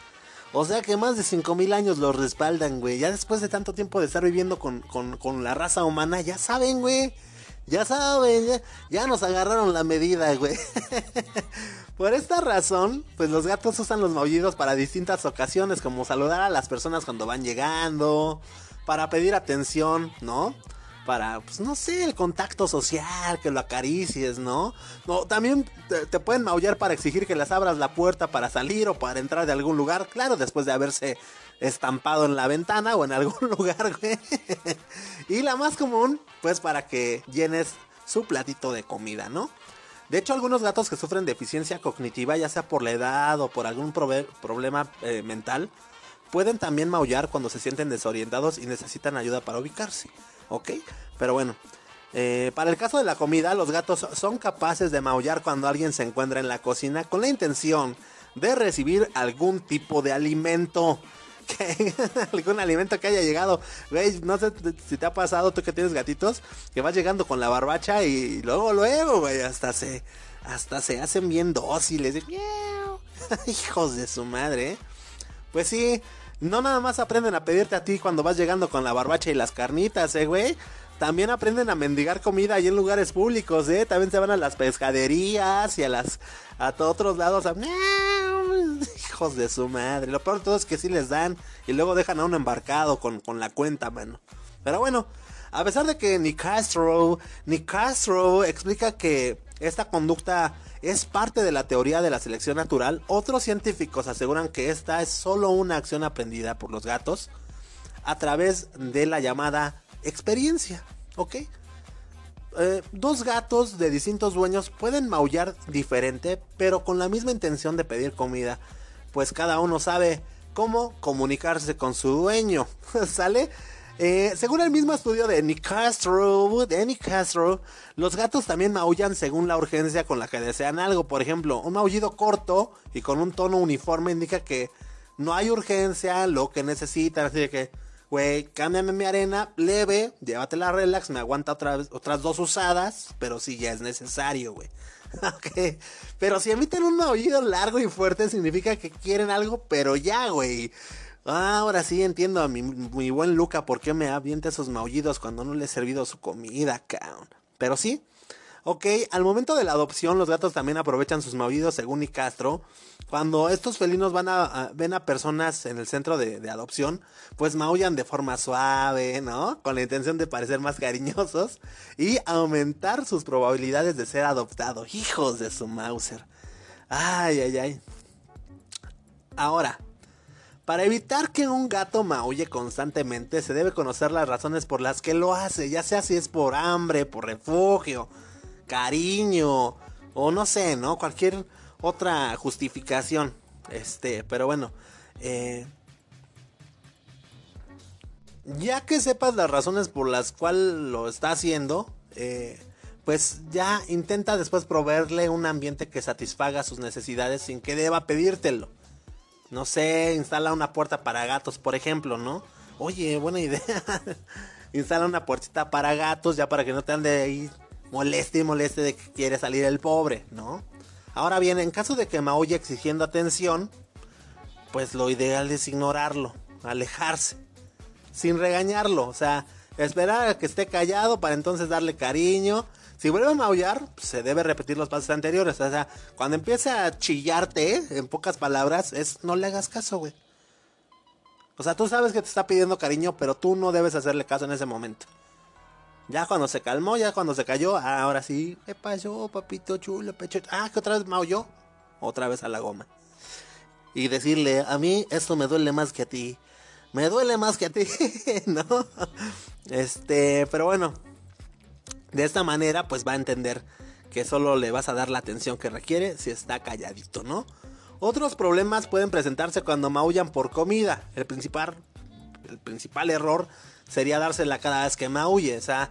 O sea que más de 5000 años los respaldan, güey. Ya después de tanto tiempo de estar viviendo con, con, con la raza humana, ya saben, güey. Ya saben, ya, nos agarraron la medida, güey. Por esta razón, pues los gatos usan los maullidos para distintas ocasiones, como saludar a las personas cuando van llegando, para pedir atención, ¿no? para, pues no sé, el contacto social, que lo acaricies, ¿no? No, también te, pueden maullar para exigir que les abras la puerta para salir o para entrar de algún lugar, claro, después de haberse estampado en la ventana o en algún lugar, güey. y la más común, pues para que llenes su platito de comida, ¿no? De hecho, algunos gatos que sufren deficiencia cognitiva, ya sea por la edad o por algún problema eh, mental, pueden también maullar cuando se sienten desorientados y necesitan ayuda para ubicarse. ¿ok? Pero bueno, eh, para el caso de la comida, los gatos son capaces de maullar cuando alguien se encuentra en la cocina con la intención de recibir algún tipo de alimento. Que, algún alimento que haya llegado. Güey, no sé si te ha pasado tú que tienes gatitos, que vas llegando con la barbacha y luego, luego, güey, hasta se, hasta se hacen bien dóciles. Hijos de su madre. ¿eh? Pues sí, no nada más aprenden a pedirte a ti cuando vas llegando con la barbacha y las carnitas, eh, güey. También aprenden a mendigar comida ahí en lugares públicos, eh. También se van a las pescaderías y a las a otros lados hijos de su madre. Lo peor de todo es que sí les dan y luego dejan a uno embarcado con, con la cuenta, mano. Pero bueno, a pesar de que Nick Castro, Nick Castro explica que esta conducta es parte de la teoría de la selección natural. Otros científicos aseguran que esta es solo una acción aprendida por los gatos a través de la llamada experiencia. ¿Ok? Eh, dos gatos de distintos dueños pueden maullar diferente, pero con la misma intención de pedir comida. Pues cada uno sabe cómo comunicarse con su dueño. ¿Sale? Eh, según el mismo estudio de Nick Castro, de los gatos también maullan según la urgencia con la que desean algo. Por ejemplo, un maullido corto y con un tono uniforme indica que no hay urgencia, lo que necesitan. Así de que, güey, cámbiame mi arena, leve, llévatela relax, me aguanta otras dos usadas, pero si ya es necesario, güey. ok, pero si emiten un maullido largo y fuerte, significa que quieren algo, pero ya, güey. Ah, ahora sí entiendo a mi, mi, buen Luca por qué me avienta esos maullidos cuando no le he servido su comida, cabrón. Pero sí, ok, al momento de la adopción los gatos también aprovechan sus maullidos según Nicastro. Cuando estos felinos van a, ven a personas en el centro de, adopción, pues maullan de forma suave, ¿no? Con la intención de parecer más cariñosos y aumentar sus probabilidades de ser adoptados. Hijos de su Mauser. Ay, ay, ay. Ahora, para evitar que un gato maulle constantemente, se debe conocer las razones por las que lo hace, ya sea si es por hambre, por refugio, cariño, o no sé, ¿no? Cualquier otra justificación. Este, pero bueno, eh, ya que sepas las razones por las cuales lo está haciendo, eh, pues ya intenta después proveerle un ambiente que satisfaga sus necesidades sin que deba pedírtelo. No sé, instala una puerta para gatos, por ejemplo, ¿no? Oye, buena idea. instala una puertita para gatos ya para que no te ande ahí moleste y moleste de que quiere salir el pobre, ¿no? Ahora bien, en caso de que maulle exigiendo atención, pues lo ideal es ignorarlo, alejarse, sin regañarlo, o sea, esperar a que esté callado para entonces darle cariño si vuelve a maullar, pues, se debe repetir los pasos anteriores. O sea, cuando empiece a chillarte, en pocas palabras, es no le hagas caso, güey. O sea, tú sabes que te está pidiendo cariño, pero tú no debes hacerle caso en ese momento. Ya cuando se calmó, ya cuando se cayó, ah, ahora sí, ¿qué pasó, papito chulo, pecho? Ah, que otra vez maulló. Otra vez a la goma. Y decirle, a mí esto me duele más que a ti. Me duele más que a ti, ¿no? Este, pero bueno, de esta manera, pues va a entender que solo le vas a dar la atención que requiere si está calladito, ¿no? Otros problemas pueden presentarse cuando maullan por comida. El principal, el principal error sería dársela cada vez que maulle. O sea,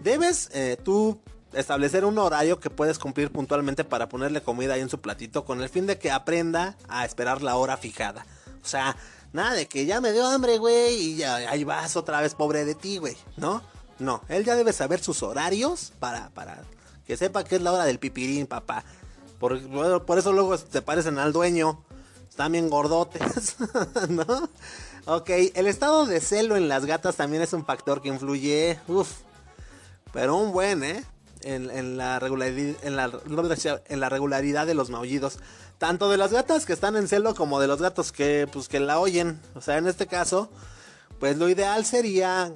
debes eh, tú establecer un horario que puedes cumplir puntualmente para ponerle comida ahí en su platito con el fin de que aprenda a esperar la hora fijada. O sea, nada de que ya me dio hambre, güey, y ya ahí vas otra vez pobre de ti, güey, ¿no? No, él ya debe saber sus horarios para, para que sepa que es la hora del pipirín, papá. Por, por eso luego se parecen al dueño. Están bien gordotes, ¿no? Ok, el estado de celo en las gatas también es un factor que influye, uff, pero un buen, ¿eh? En, la regularidad, de los maullidos. Tanto de las gatas que están en celo como de los gatos que, pues, que la oyen. O sea, en este caso, pues lo ideal sería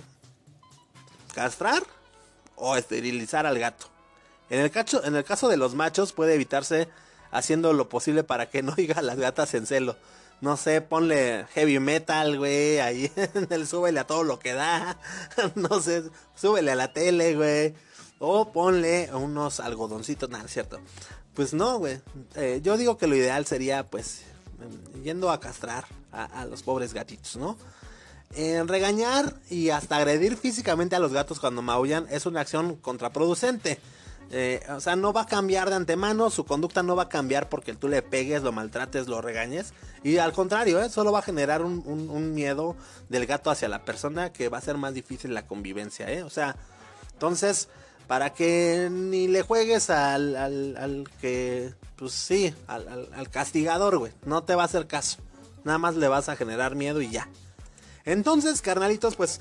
castrar o esterilizar al gato. En el, caso de los machos puede evitarse haciendo lo posible para que no oiga a las gatas en celo. No sé, ponle heavy metal, güey, ahí en el súbele a todo lo que da. No sé, súbele a la tele, güey. O ponle unos algodoncitos, nada, cierto. Pues no, güey. Eh, yo digo que lo ideal sería, pues, yendo a castrar a, a los pobres gatitos, ¿no? En regañar y hasta agredir físicamente a los gatos cuando maullan es una acción contraproducente. Eh, o sea, no va a cambiar de antemano, su conducta no va a cambiar porque tú le pegues, lo maltrates, lo regañes. Y al contrario, ¿eh? solo va a generar un, miedo del gato hacia la persona que va a ser más difícil la convivencia. ¿eh? O sea, entonces, para que ni le juegues al, al, que, pues sí, al, al castigador, güey, no te va a hacer caso. Nada más le vas a generar miedo y ya. Entonces, carnalitos, pues,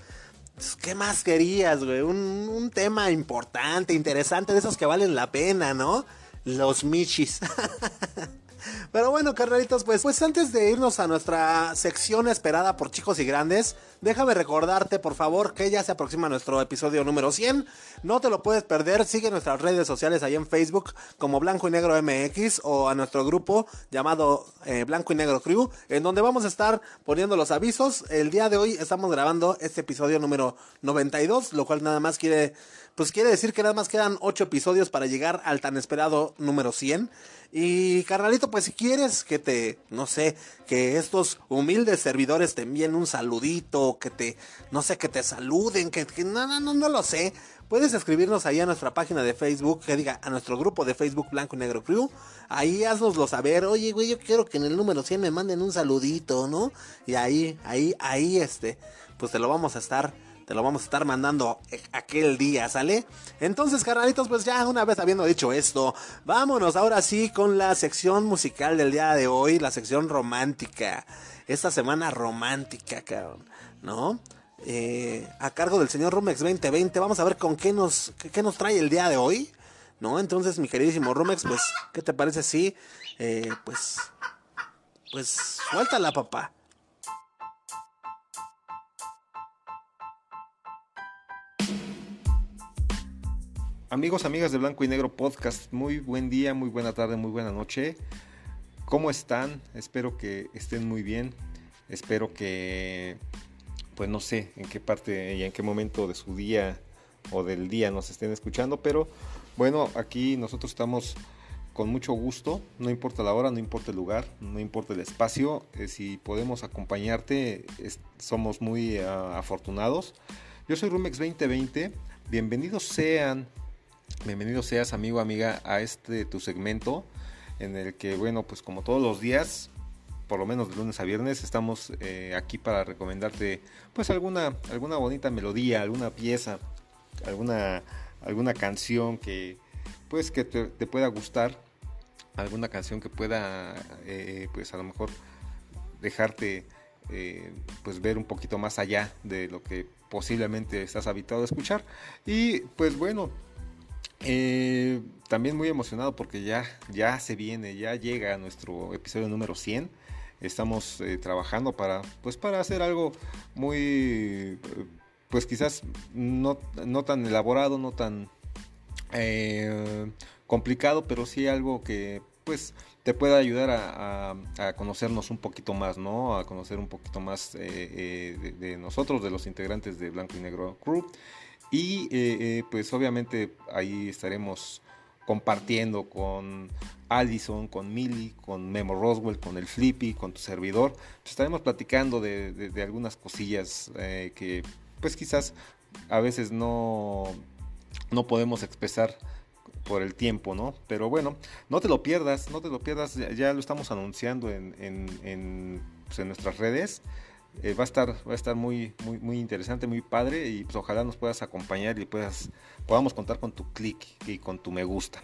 ¿qué más querías, güey? Un, tema importante, interesante, de esos que valen la pena, ¿no? Los michis. Pero bueno, carnalitos, pues, pues antes de irnos a nuestra sección esperada por chicos y grandes, déjame recordarte por favor que ya se aproxima nuestro episodio número 100. No te lo puedes perder, sigue nuestras redes sociales ahí en Facebook como Blanco y Negro MX o a nuestro grupo llamado eh, Blanco y Negro Crew, en donde vamos a estar poniendo los avisos. El día de hoy estamos grabando este episodio número 92, lo cual nada más quiere pues quiere decir que nada más quedan 8 episodios para llegar al tan esperado número 100. Y carnalito, pues si quieres que te, no sé, que estos humildes servidores te envíen un saludito, que te, no sé, que te saluden, que, no, no, no, no lo sé. Puedes escribirnos ahí a nuestra página de Facebook, que diga, a nuestro grupo de Facebook Blanco y Negro Crew. Ahí haznoslo saber, oye, güey, yo quiero que en el número 100 me manden un saludito, ¿no? Y ahí, ahí, ahí, este, pues te lo vamos a estar te lo vamos a estar mandando aquel día, ¿sale? Entonces, carnalitos, pues ya una vez habiendo dicho esto, vámonos ahora sí con la sección musical del día de hoy, la sección romántica. Esta semana romántica, cabrón, ¿no? Eh, a cargo del señor Rumex 2020, vamos a ver con qué nos, qué, nos trae el día de hoy, ¿no? Entonces, mi queridísimo Rumex, pues, ¿qué te parece si, eh, pues, pues, suéltala, papá? Amigos, amigas de Blanco y Negro Podcast, muy buen día, muy buena tarde, muy buena noche. ¿Cómo están? Espero que estén muy bien. Espero que, pues no sé en qué parte y en qué momento de su día o del día nos estén escuchando, pero bueno, aquí nosotros estamos con mucho gusto, no importa la hora, no importa el lugar, no importa el espacio, eh, si podemos acompañarte, somos muy ah, afortunados. Yo soy Rumex 2020, bienvenidos sean Bienvenido seas amigo, amiga, a este tu segmento en el que, bueno, pues como todos los días, por lo menos de lunes a viernes, estamos eh, aquí para recomendarte pues alguna, alguna bonita melodía, alguna pieza, alguna, alguna canción que pues que te, pueda gustar, alguna canción que pueda eh, pues a lo mejor dejarte eh, pues ver un poquito más allá de lo que posiblemente estás habituado a escuchar y pues bueno también muy emocionado porque ya, ya se viene, ya llega nuestro episodio número 100. Estamos eh, trabajando para, pues para hacer algo muy, pues quizás no, no tan elaborado, no tan eh, complicado, pero sí algo que pues te pueda ayudar a, conocernos un poquito más, ¿no? A conocer un poquito más de, de, nosotros, de los integrantes de Blanco y Negro Crew. Y eh, eh, pues obviamente ahí estaremos compartiendo con Allison, con Millie, con Memo Roswell, con el Flippy, con tu servidor. Estaremos platicando de, algunas cosillas eh, que pues quizás a veces no, no podemos expresar por el tiempo, ¿no? Pero bueno, no te lo pierdas, no te lo pierdas, ya, lo estamos anunciando en, en, pues en nuestras redes. Eh, va a estar, va a estar muy, muy, muy interesante, muy padre y pues ojalá nos puedas acompañar y puedas, podamos contar con tu clic y con tu me gusta.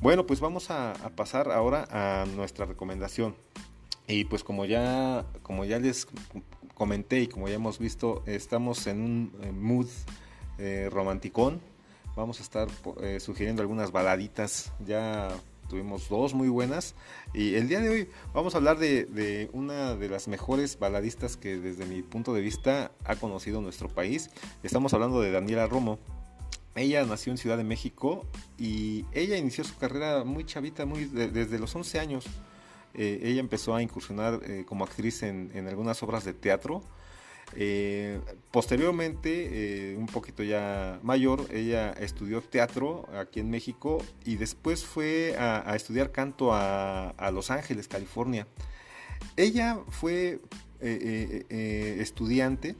Bueno, pues vamos a, pasar ahora a nuestra recomendación. Y pues como ya, como ya les comenté y como ya hemos visto, estamos en un mood eh, romanticón. Vamos a estar eh, sugiriendo algunas baladitas ya tuvimos dos muy buenas. Y el día de hoy vamos a hablar de, una de las mejores baladistas que desde mi punto de vista ha conocido nuestro país. Estamos hablando de Daniela Romo. Ella nació en Ciudad de México y ella inició su carrera muy chavita, muy desde los 11 años. Eh, ella empezó a incursionar eh, como actriz en, en algunas obras de teatro eh, posteriormente, un poquito ya mayor, ella estudió teatro aquí en México y después fue a, estudiar canto a, Los Ángeles, California. Ella fue estudiante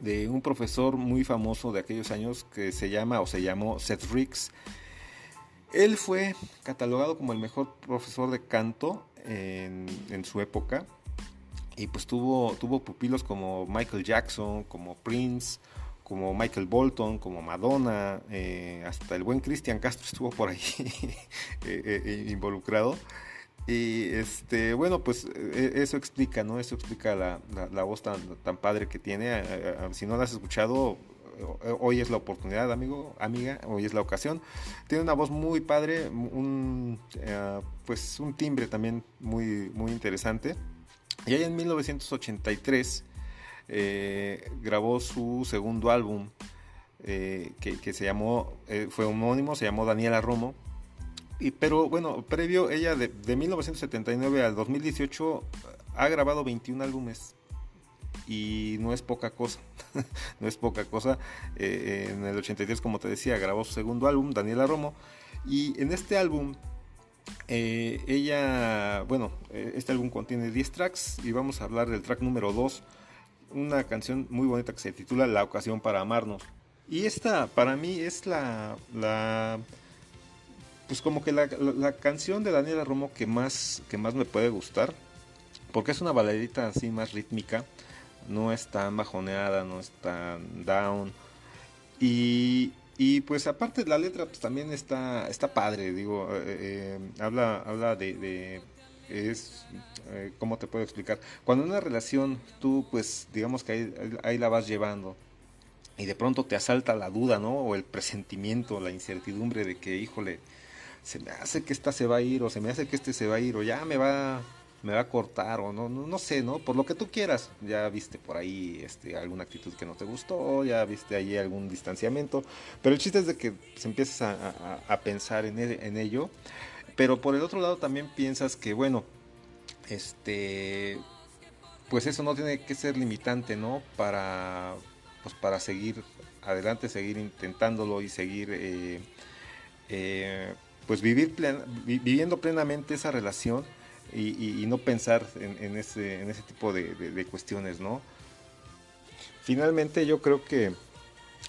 de un profesor muy famoso de aquellos años que se llama o se llamó Seth Riggs. Él fue catalogado como el mejor profesor de canto en su época y pues tuvo, tuvo pupilos como Michael Jackson, como Prince, como Michael Bolton, como Madonna, eh, hasta el buen Cristian Castro estuvo por ahí eh, eh, involucrado. Y este, bueno, pues eso explica, ¿no? Eso explica la, la, voz tan, tan, padre que tiene. si no la has escuchado, hoy es la oportunidad, amigo, amiga, hoy es la ocasión. Tiene una voz muy padre, un, pues un timbre también muy, muy interesante. Y ahí en 1983 eh, grabó su segundo álbum eh, que, se llamó, eh, fue homónimo, se llamó Daniela Romo. Pero bueno, previo, ella de, de 1979 al 2018 ha grabado 21 álbumes y no es poca cosa, no es poca cosa. en el 83, como te decía, grabó su segundo álbum, Daniela Romo, y en este álbum eh, ella, bueno, eh, este álbum contiene 10 tracks y vamos a hablar del track número 2, una canción muy bonita que se titula La ocasión para amarnos. Y esta para mí es la pues como que la, canción de Daniela Romo que más, que más me puede gustar, porque es una baladita así más rítmica, no es tan bajoneada, no es tan down. Y, y pues aparte la letra pues también está, está padre, digo, eh, eh, habla, habla de, es, eh, ¿cómo te puedo explicar? Cuando en una relación tú pues digamos que ahí, la vas llevando y de pronto te asalta la duda, ¿no? O el presentimiento, la incertidumbre de que, híjole, se me hace que esta se va a ir o se me hace que este se va a ir o ya me va me va a cortar o no, no, sé, ¿no? Por lo que tú quieras. Ya viste por ahí este, alguna actitud que no te gustó, ya viste ahí algún distanciamiento. Pero el chiste es de que se empieces a, pensar en, en, ello. Pero por el otro lado también piensas que, bueno, este, pues eso no tiene que ser limitante, ¿no? Para, pues para seguir adelante, seguir intentándolo y seguir, eh, eh, pues vivir viviendo plenamente esa relación y, no pensar en, ese, tipo de, cuestiones, ¿no? Finalmente yo creo que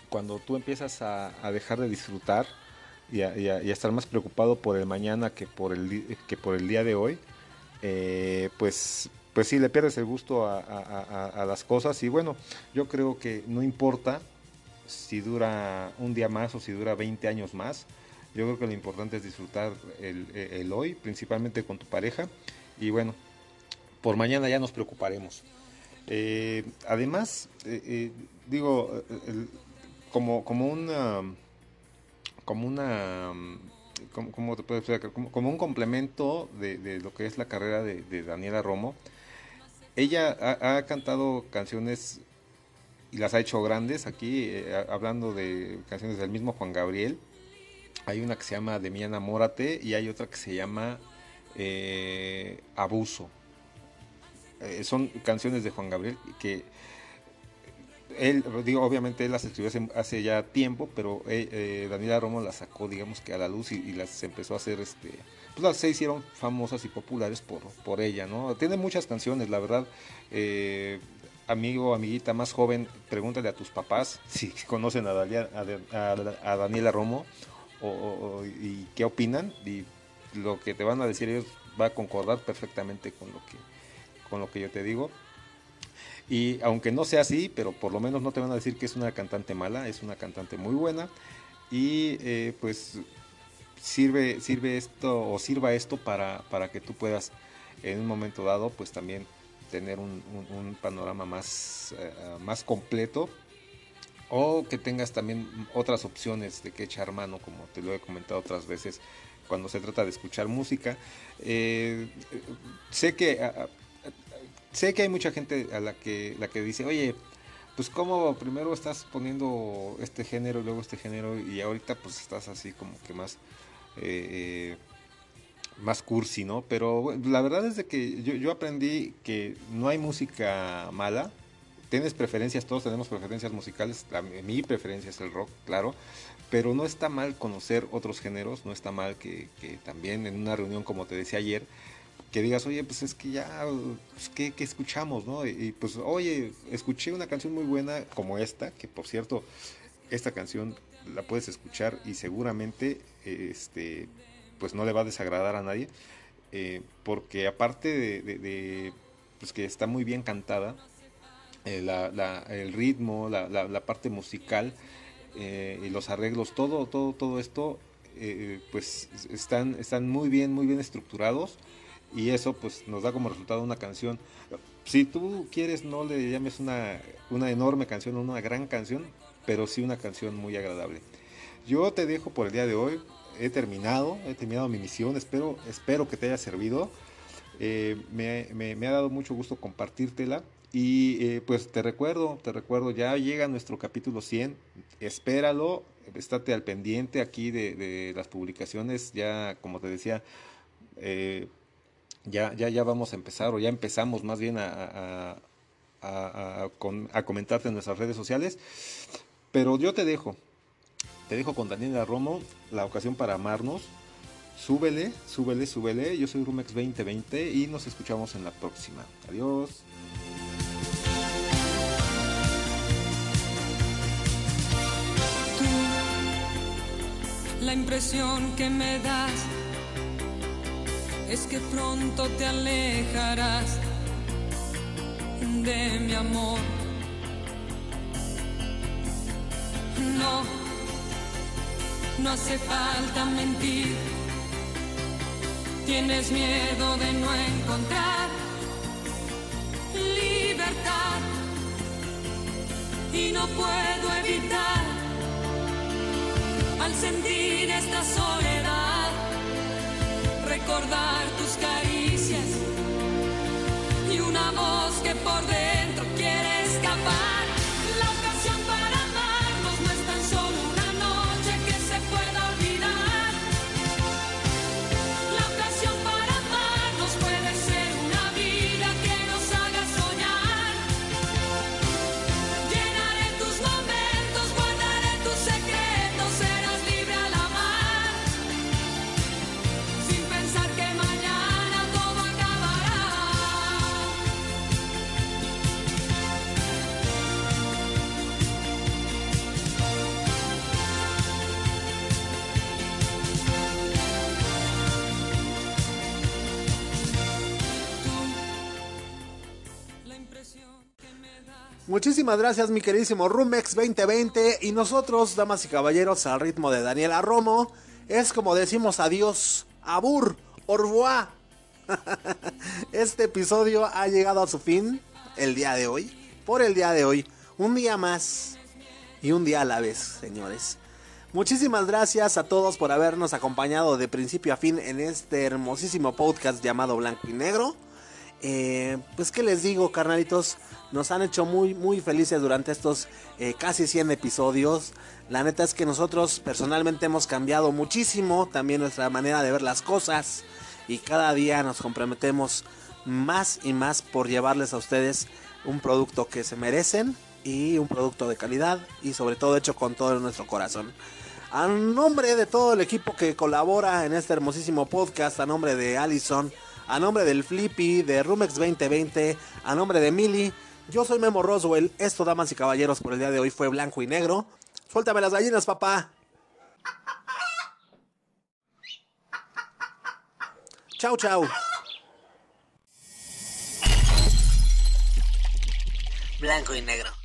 cuando tú empiezas a, dejar de disfrutar y a, estar más preocupado por el mañana que por el, que por el día de hoy, eh, pues, pues sí, le pierdes el gusto a, las cosas y bueno, yo creo que no importa si dura un día más o si dura 20 años más, yo creo que lo importante es disfrutar el, hoy, principalmente con tu pareja. Y bueno, por mañana ya nos preocuparemos. Eh, además, eh, eh, digo, como, como una... Como una como, te puedo como, un complemento de, lo que es la carrera de, Daniela Romo. Ella ha, cantado canciones y las ha hecho grandes aquí, hablando de canciones del mismo Juan Gabriel, hay una que se llama De mi enamórate y hay otra que se llama eh, Abuso. Eh, son canciones de Juan Gabriel que él, digo, obviamente él las escribió hace, ya tiempo, pero eh, Daniela Romo las sacó, digamos que a la luz y, las empezó a hacer, este, pues las se hicieron famosas y populares por, por ella, ¿no? Tiene muchas canciones, la verdad. amigo, amiguita más joven, pregúntale a tus papás si conocen a, a Daniela Romo o, y qué opinan y lo que te van a decir ellos va a concordar perfectamente con lo que con lo que yo te digo. Y aunque no sea así pero por lo menos no te van a decir que es una cantante mala es una cantante muy buena y eh, pues sirve sirve esto o sirva esto para, para que tú puedas en un momento dado pues también tener un, panorama más, eh, más completo o que tengas también otras opciones de que echar mano, como te lo he comentado otras veces cuando se trata de escuchar música. Eh, sé que sé que hay mucha gente a la que la que dice, oye, pues como primero estás poniendo este género y luego este género y ahorita pues estás así como que más eh, más cursi, ¿no? Pero la verdad es de que yo, yo aprendí que no hay música mala, tienes preferencias, todos tenemos preferencias musicales, mi preferencia es el rock, claro, pero no está mal conocer otros géneros, no está mal que, también en una reunión, como te decía ayer, que digas, oye, pues es que ya, pues, ¿qué, escuchamos, no? Y, pues, oye, escuché una canción muy buena como esta, que por cierto, esta canción la puedes escuchar y seguramente, este, pues no le va a desagradar a nadie, eh, porque aparte de, pues que está muy bien cantada, eh, el ritmo, la, parte musical eh, y los arreglos, todo, todo, todo esto, eh, pues están, están muy bien, muy bien estructurados y eso pues nos da como resultado una canción. Si tú quieres, no le llames una, una enorme canción, una gran canción, pero sí una canción muy agradable. Yo te dejo por el día de hoy. He terminado, he terminado mi misión. Espero, espero que te haya servido. me, me, ha dado mucho gusto compartírtela Y eh, pues te recuerdo, te recuerdo, ya llega nuestro capítulo 100, espéralo, estate al pendiente aquí de, de las publicaciones, ya como te decía, eh, ya, ya, ya vamos a empezar, o ya empezamos más bien a, a, a, a a comentarte en nuestras redes sociales. Pero yo te dejo, te dejo con Daniela Romo, la ocasión para amarnos. Súbele, súbele, súbele. Yo soy Rumex 2020 y nos escuchamos en la próxima. Adiós. La impresión que me das es que pronto te alejarás de mi amor. No, no hace falta mentir. Tienes miedo de no encontrar libertad y no puedo evitar al sentir esta soledad recordar tus caricias y una voz que por dentro Muchísimas gracias, mi queridísimo Rumex 2020. Y nosotros, damas y caballeros, al ritmo de Daniela Romo, es como decimos adiós, abur, revoir. Este episodio ha llegado a su fin el día de hoy. Por el día de hoy, un día más y un día a la vez, señores. Muchísimas gracias a todos por habernos acompañado de principio a fin en este hermosísimo podcast llamado Blanco y Negro. Eh, pues qué les digo, carnalitos, nos han hecho muy, muy felices durante estos eh, casi 100 episodios. La neta es que nosotros personalmente hemos cambiado muchísimo también nuestra manera de ver las cosas y cada día nos comprometemos más y más por llevarles a ustedes un producto que se merecen y un producto de calidad y sobre todo hecho con todo nuestro corazón. A nombre de todo el equipo que colabora en este hermosísimo podcast, a nombre de Allison, a nombre del Flippy, de Rumex 2020, a nombre de Mili, yo soy Memo Roswell. Esto, damas y caballeros, por el día de hoy fue blanco y negro. Suéltame las gallinas, papá. Chau, chau. Blanco y negro.